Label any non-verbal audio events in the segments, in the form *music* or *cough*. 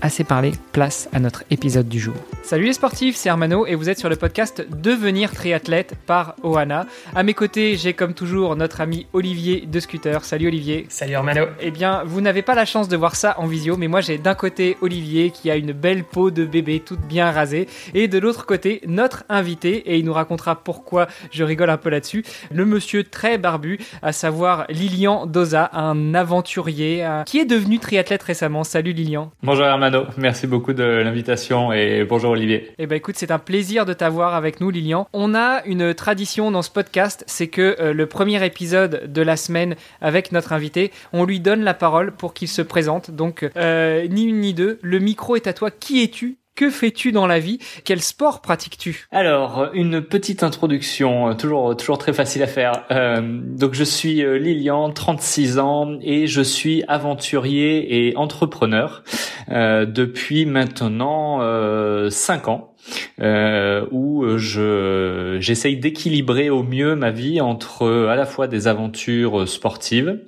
assez parlé, place à notre épisode du jour. Salut les sportifs, c'est Armano et vous êtes sur le podcast Devenir triathlète par Ohana. À mes côtés, j'ai comme toujours notre ami Olivier de Scooter. Salut Olivier. Salut Armano. Eh bien, vous n'avez pas la chance de voir ça en visio, mais moi j'ai d'un côté Olivier qui a une belle peau de bébé toute bien rasée et de l'autre côté notre invité et il nous racontera pourquoi je rigole un peu là-dessus. Le monsieur très barbu, à savoir Lilian Doza, un aventurier euh, qui est devenu triathlète récemment. Salut Lilian. Bonjour Merci beaucoup de l'invitation et bonjour Olivier. Eh ben écoute, c'est un plaisir de t'avoir avec nous Lilian. On a une tradition dans ce podcast, c'est que euh, le premier épisode de la semaine avec notre invité, on lui donne la parole pour qu'il se présente. Donc euh, ni une ni deux, le micro est à toi. Qui es-tu que fais-tu dans la vie? Quel sport pratiques-tu? Alors, une petite introduction, euh, toujours toujours très facile à faire. Euh, donc, je suis euh, Lilian, 36 ans, et je suis aventurier et entrepreneur euh, depuis maintenant euh, 5 ans euh, où je j'essaye d'équilibrer au mieux ma vie entre à la fois des aventures sportives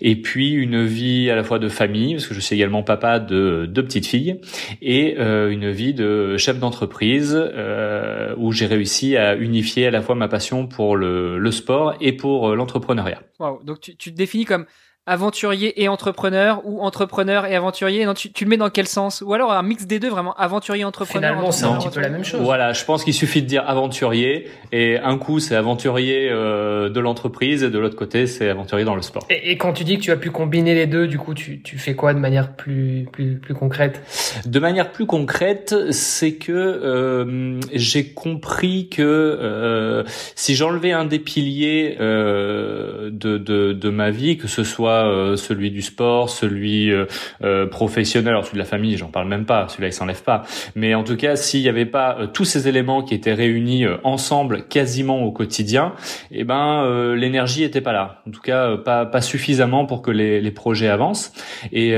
et puis une vie à la fois de famille parce que je suis également papa de deux petites filles et euh, une vie de chef d'entreprise euh, où j'ai réussi à unifier à la fois ma passion pour le, le sport et pour l'entrepreneuriat. Wow, donc tu, tu te définis comme aventurier et entrepreneur ou entrepreneur et aventurier non, tu, tu, le mets dans quel sens? Ou alors un mix des deux, vraiment aventurier entrepreneur Finalement, c'est un petit peu la même chose. Voilà, je pense qu'il suffit de dire aventurier et un coup c'est aventurier euh, de l'entreprise et de l'autre côté c'est aventurier dans le sport. Et, et, quand tu dis que tu as pu combiner les deux, du coup tu, tu fais quoi de manière plus plus plus concrète? De manière plus concrète, c'est que euh, j'ai compris que euh, si j'enlevais un des piliers euh, de, de de ma vie, que ce soit euh, celui du sport, celui euh, euh, professionnel, alors celui de la famille, j'en parle même pas, celui-là il s'enlève pas. Mais en tout cas, s'il n'y avait pas tous ces éléments qui étaient réunis ensemble quasiment au quotidien, eh ben l'énergie était pas là. En tout cas, pas pas suffisamment pour que les, les projets avancent et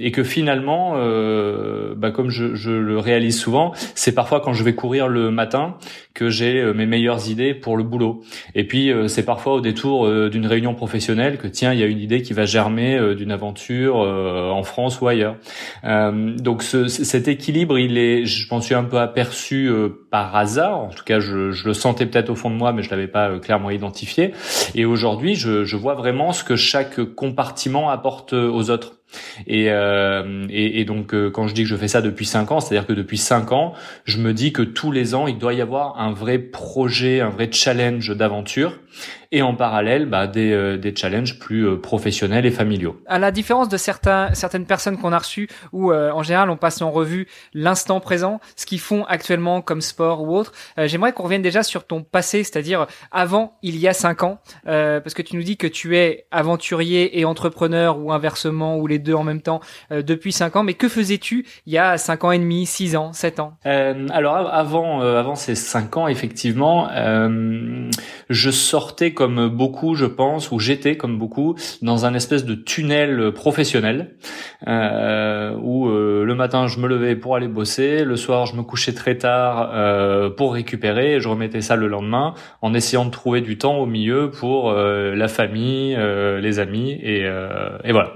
et que finalement, bah, comme je, je le réalise souvent, c'est parfois quand je vais courir le matin que j'ai mes meilleures idées pour le boulot. Et puis c'est parfois au détour d'une réunion professionnelle que tiens, il y a une idée qui va germer euh, d'une aventure euh, en France ou ailleurs. Euh, donc ce, cet équilibre, il est, je m'en suis un peu aperçu par hasard. En tout cas, je, je le sentais peut-être au fond de moi, mais je l'avais pas clairement identifié. Et aujourd'hui, je, je vois vraiment ce que chaque compartiment apporte aux autres. Et, euh, et, et, donc quand je dis que je fais ça depuis cinq ans, c'est-à-dire que depuis cinq ans, je me dis que tous les ans, il doit y avoir un vrai projet, un vrai challenge d'aventure, et en parallèle, bah, des, euh, des challenges plus euh, professionnels et familiaux. À la différence de certains, certaines personnes qu'on a reçues, où en général on passe en revue l'instant présent, ce qu'ils font actuellement comme sport ou autre, j'aimerais qu'on revienne déjà sur ton passé, c'est-à-dire avant, il y a cinq ans, parce que tu nous dis que tu es aventurier et entrepreneur ou inversement ou les deux en même temps euh, depuis 5 ans. Mais que faisais-tu il y a 5 ans et demi, 6 ans, 7 ans? Euh, Alors avant, euh, avant ces 5 ans, effectivement, euh, je sortais comme beaucoup, je pense, ou j'étais comme beaucoup dans un espèce de tunnel professionnel euh, où le matin je me levais pour aller bosser, le soir je me couchais très tard pour récupérer, et je remettais ça le lendemain en essayant de trouver du temps au milieu pour la famille, les amis et, et voilà.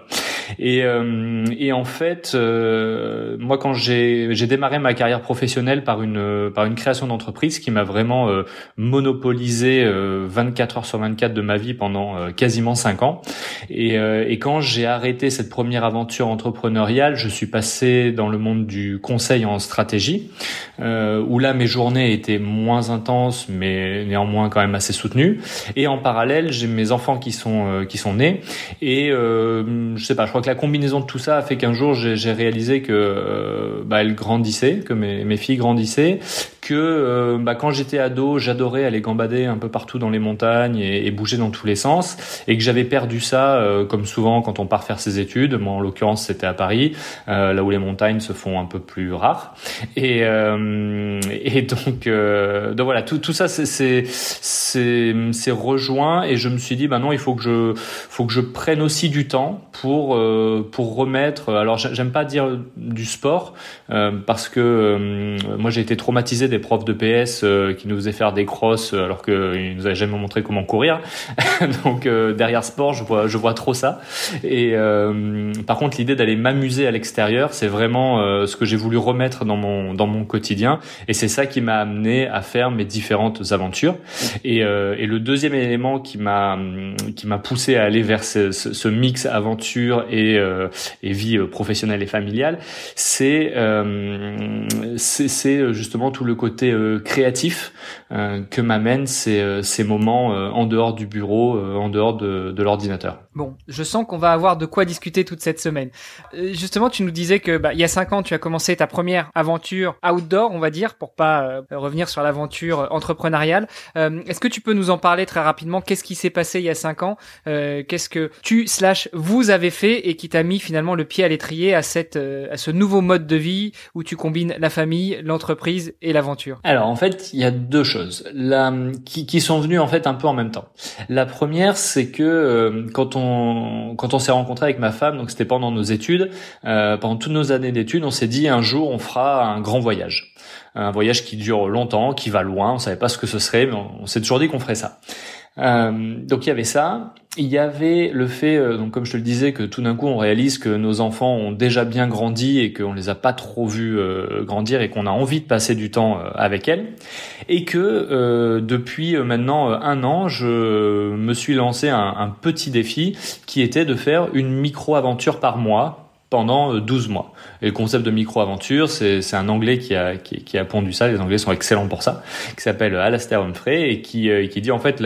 Et, euh, et en fait, euh, moi, quand j'ai démarré ma carrière professionnelle par une par une création d'entreprise qui m'a vraiment euh, monopolisé 24 heures sur 24 de ma vie pendant quasiment 5 ans. Et, et quand j'ai arrêté cette première aventure entrepreneuriale, je suis passé dans le monde du conseil en stratégie, où là mes journées étaient moins intenses, mais néanmoins quand même assez soutenues. Et en parallèle, j'ai mes enfants qui sont qui sont nés, et je sais pas, je crois que la combinaison de tout ça a fait qu'un jour j'ai réalisé que bah, elles grandissaient, que mes, mes filles grandissaient, que euh, bah, quand j'étais ado, j'adorais aller gambader un peu partout dans les montagnes et, bouger dans tous les sens, et que j'avais perdu ça, euh, comme souvent quand on part faire ses études. Moi, en l'occurrence, c'était à Paris, euh, là où les montagnes se font un peu plus rares. Et, et donc, donc voilà, tout, tout ça, c'est c'est rejoint, et je me suis dit, bah non, il faut que je faut que je prenne aussi du temps pour pour remettre. Alors, j'aime pas dire du sport parce que moi, j'ai été traumatisé des profs de PS euh, qui nous faisaient faire des crosses euh, alors qu'ils nous avaient jamais montré comment courir. *laughs* Donc euh, derrière sport, je vois, je vois trop ça. Et par contre, l'idée d'aller m'amuser à l'extérieur, c'est vraiment ce que j'ai voulu remettre dans mon dans mon quotidien. Et c'est ça qui m'a amené à faire mes différentes aventures. Et, et le deuxième élément qui m'a qui m'a poussé à aller vers ce, ce, mix aventure et vie professionnelle et familiale, c'est c'est justement tout le côté euh, créatif euh, que m'amènent ces, euh, ces moments en dehors du bureau, en dehors de, de l'ordinateur. Bon, je sens qu'on va avoir de quoi discuter toute cette semaine. justement, tu nous disais que bah, il y a cinq ans, tu as commencé ta première aventure outdoor, on va dire, pour pas revenir sur l'aventure entrepreneuriale. Est-ce que tu peux nous en parler très rapidement? Qu'est-ce qui s'est passé il y a cinq ans? Qu'est-ce que tu slash vous avez fait? Et qui t'a mis finalement le pied à l'étrier à cette à ce nouveau mode de vie où tu combines la famille, l'entreprise et l'aventure alors en fait, il y a deux choses là qui, qui, sont venues en fait un peu en même temps. La première, c'est que euh, quand on quand on s'est rencontré avec ma femme, donc c'était pendant nos études, euh, pendant toutes nos années d'études, on s'est dit un jour on fera un grand voyage, un voyage qui dure longtemps, qui va loin. On savait pas ce que ce serait, mais on, on s'est toujours dit qu'on ferait ça. Euh, donc il y avait ça. Il y avait le fait, euh, donc comme je te le disais, que tout d'un coup on réalise que nos enfants ont déjà bien grandi et qu'on les a pas trop vus euh, grandir et qu'on a envie de passer du temps avec elles, et que depuis maintenant un an, je me suis lancé un, un petit défi qui était de faire une micro aventure par mois pendant 12 mois. Et le concept de micro-aventure, c'est un Anglais qui a, qui, a pondu ça, les Anglais sont excellents pour ça, qui s'appelle Alastair Humphrey et qui, euh, qui dit en fait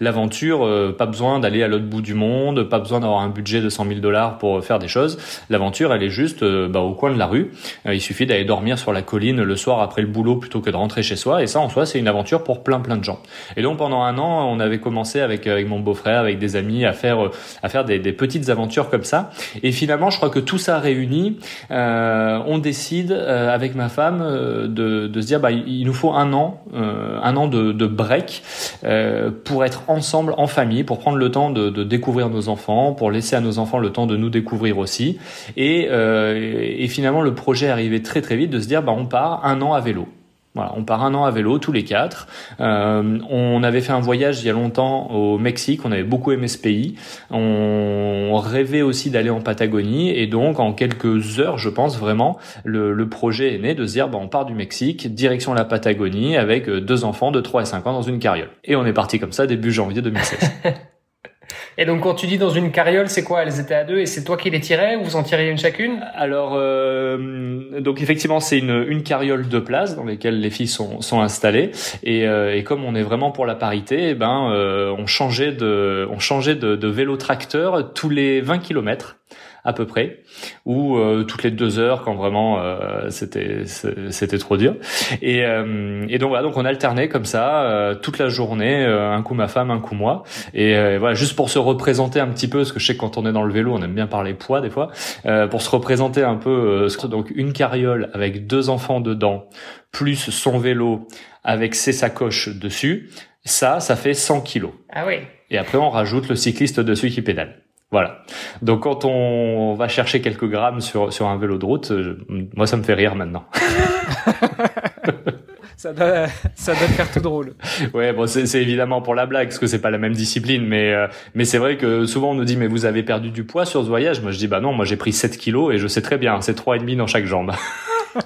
l'aventure, euh, pas besoin d'aller à l'autre bout du monde, pas besoin d'avoir un budget de 100 000 dollars pour faire des choses. L'aventure, elle est juste euh, bah, au coin de la rue. il suffit d'aller dormir sur la colline le soir après le boulot plutôt que de rentrer chez soi. Et ça, en soi, c'est une aventure pour plein plein de gens. Et donc pendant un an, on avait commencé avec, avec mon beau-frère, avec des amis, à faire, à faire des petites aventures comme ça. Et finalement, je crois que tout ça réuni, euh, on décide euh, avec ma femme euh, de, de, se dire bah il nous faut un an, un an de, de break pour être ensemble en famille, pour prendre le temps de, de, découvrir nos enfants, pour laisser à nos enfants le temps de nous découvrir aussi. Et, et finalement le projet est arrivé très très vite de se dire bah on part un an à vélo. Voilà, on part un an à vélo tous les quatre. Euh, on avait fait un voyage il y a longtemps au Mexique. On avait beaucoup aimé ce pays. On rêvait aussi d'aller en Patagonie et donc en quelques heures, je pense vraiment, le, le projet est né de se dire bah, on part du Mexique direction la Patagonie avec deux enfants de 3 et 5 ans dans une carriole. Et on est parti comme ça début janvier 2016. *laughs* Et donc quand tu dis dans une carriole, c'est quoi? Elles étaient à deux et c'est toi qui les tirais ou vous en tiriez une chacune? Alors euh, donc effectivement c'est une, une carriole de place dans lesquelles les filles sont, sont installées. Et, euh, et comme on est vraiment pour la parité, eh ben euh, on changeait de on changeait de, de vélo tracteur tous les 20 kilomètres à peu près, ou euh, toutes les deux heures quand vraiment euh, c'était c'était trop dur. Et, euh, et donc voilà, donc on alternait comme ça toute la journée, un coup ma femme, un coup moi. Et voilà, juste pour se représenter un petit peu, parce que je sais que quand on est dans le vélo, on aime bien parler poids des fois, pour se représenter un peu, donc une carriole avec deux enfants dedans, plus son vélo avec ses sacoches dessus, ça, ça fait 100 kilos. Ah oui. Et après, on rajoute le cycliste dessus qui pédale. Voilà. Donc quand on va chercher quelques grammes sur sur un vélo de route, euh, moi ça me fait rire maintenant. *laughs* ça doit ça doit faire tout drôle. Ouais, bon c'est évidemment pour la blague parce que c'est pas la même discipline mais euh, mais c'est vrai que souvent on nous dit mais vous avez perdu du poids sur ce voyage? Moi je dis bah non, moi j'ai pris 7 kilos et je sais très bien, c'est trois et demi dans chaque jambe. *laughs*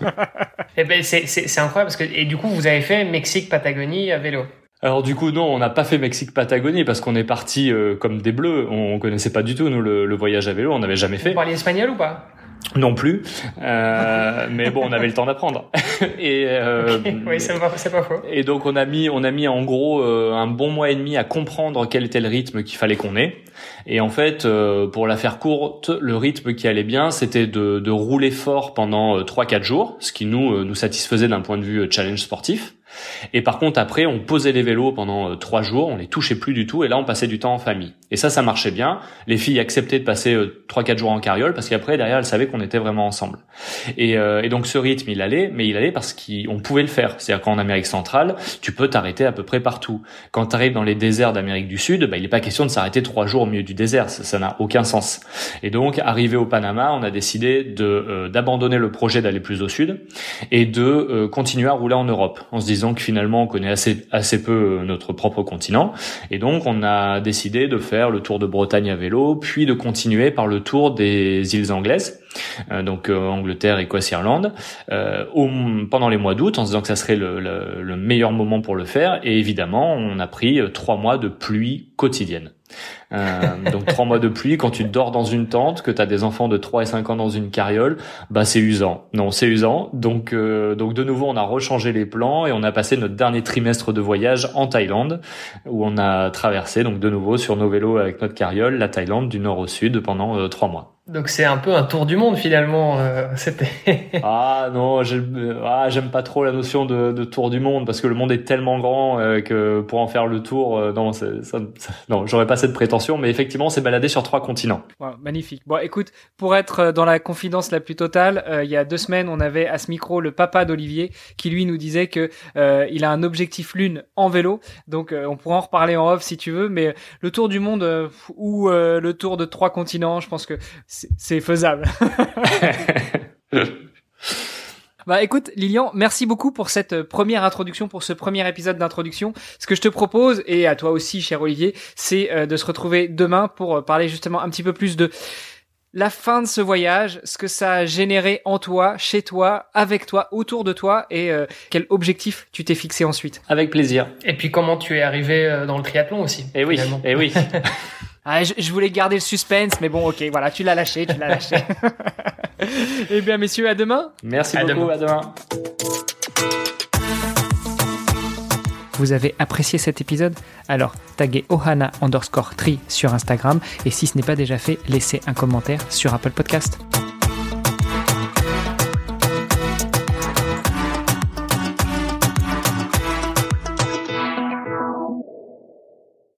eh ben c'est c'est incroyable parce que et du coup vous avez fait Mexique Patagonie à vélo. Alors du coup non, on n'a pas fait Mexique-Patagonie parce qu'on est parti euh, comme des bleus. On, connaissait pas du tout nous le, voyage à vélo, on n'avait jamais fait. Vous parliez espagnol ou pas? Non plus, euh, mais bon, on avait le temps d'apprendre. *laughs* et euh, oui, c'est pas, pas, faux. Et donc on a mis, on a mis en gros euh, un bon mois et demi à comprendre quel était le rythme qu'il fallait qu'on ait. Et en fait, euh, pour la faire courte, le rythme qui allait bien, c'était de, de, rouler fort pendant 3-4 jours, ce qui nous nous satisfaisait d'un point de vue challenge sportif. Et par contre, après, on posait les vélos pendant euh, trois jours, on les touchait plus du tout, et là, on passait du temps en famille. Et ça, ça marchait bien. Les filles acceptaient de passer euh, trois, quatre jours en carriole, parce qu'après, derrière, elles savaient qu'on était vraiment ensemble. Et, euh, et, donc, ce rythme, il allait, mais il allait parce qu'on pouvait le faire. C'est-à-dire qu'en Amérique centrale, tu peux t'arrêter à peu près partout. Quand tu arrives dans les déserts d'Amérique du Sud, bah, il n'est pas question de s'arrêter trois jours au milieu du désert. Ça n'a aucun sens. Et donc, arrivé au Panama, on a décidé de d'abandonner le projet d'aller plus au sud et de continuer à rouler en Europe, en se disant que finalement, on connaît assez, peu euh, notre propre continent. Et donc, on a décidé de faire le tour de Bretagne à vélo, puis de continuer par le tour des îles anglaises. Euh, donc euh, Angleterre, Écosse, Irlande, euh, au, pendant les mois d'août, en se disant que ça serait le, le, le, meilleur moment pour le faire. Et évidemment, on a pris trois mois de pluie quotidienne. Euh, donc trois mois de pluie, quand tu dors dans une tente, que tu as des enfants de 3 et 5 ans dans une carriole, bah c'est usant. Non, c'est usant. Donc euh, donc de nouveau, on a rechangé les plans et on a passé notre dernier trimestre de voyage en Thaïlande, où on a traversé donc de nouveau sur nos vélos avec notre carriole la Thaïlande du nord au sud pendant trois mois. Donc c'est un peu un tour du monde finalement. Euh, *laughs* c'était. ah non, ah, j'aime pas trop la notion de, de, tour du monde parce que le monde est tellement grand euh, que pour en faire le tour, euh, non, ça, ça, non, j'aurais pas cette prétention. Mais effectivement, c'est balader sur trois continents. magnifique. Bon, écoute, pour être dans la confidence la plus totale, il y a deux semaines, on avait à ce micro le papa d'Olivier qui lui nous disait que il a un objectif lune en vélo. Donc on pourra en reparler en off si tu veux. Mais le tour du monde ou le tour de trois continents, je pense que c'est faisable. *laughs* Bah écoute Lilian, merci beaucoup pour cette euh, première introduction, pour ce premier épisode d'introduction. Ce que je te propose, et à toi aussi cher Olivier, c'est euh, de se retrouver demain pour euh, parler justement un petit peu plus de la fin de ce voyage, ce que ça a généré en toi, chez toi, avec toi, autour de toi, et quel objectif tu t'es fixé ensuite. Avec plaisir. Et puis comment tu es arrivé dans le triathlon aussi. Et eh oui, et eh oui. *laughs* Ah, je, voulais garder le suspense, mais bon, ok, voilà, tu l'as lâché, tu l'as lâché. *laughs* eh bien, messieurs, à demain. Merci beaucoup, à demain. Vous avez apprécié cet épisode? Alors, taguez ohana underscore tri sur Instagram et si ce n'est pas déjà fait, laissez un commentaire sur Apple Podcast.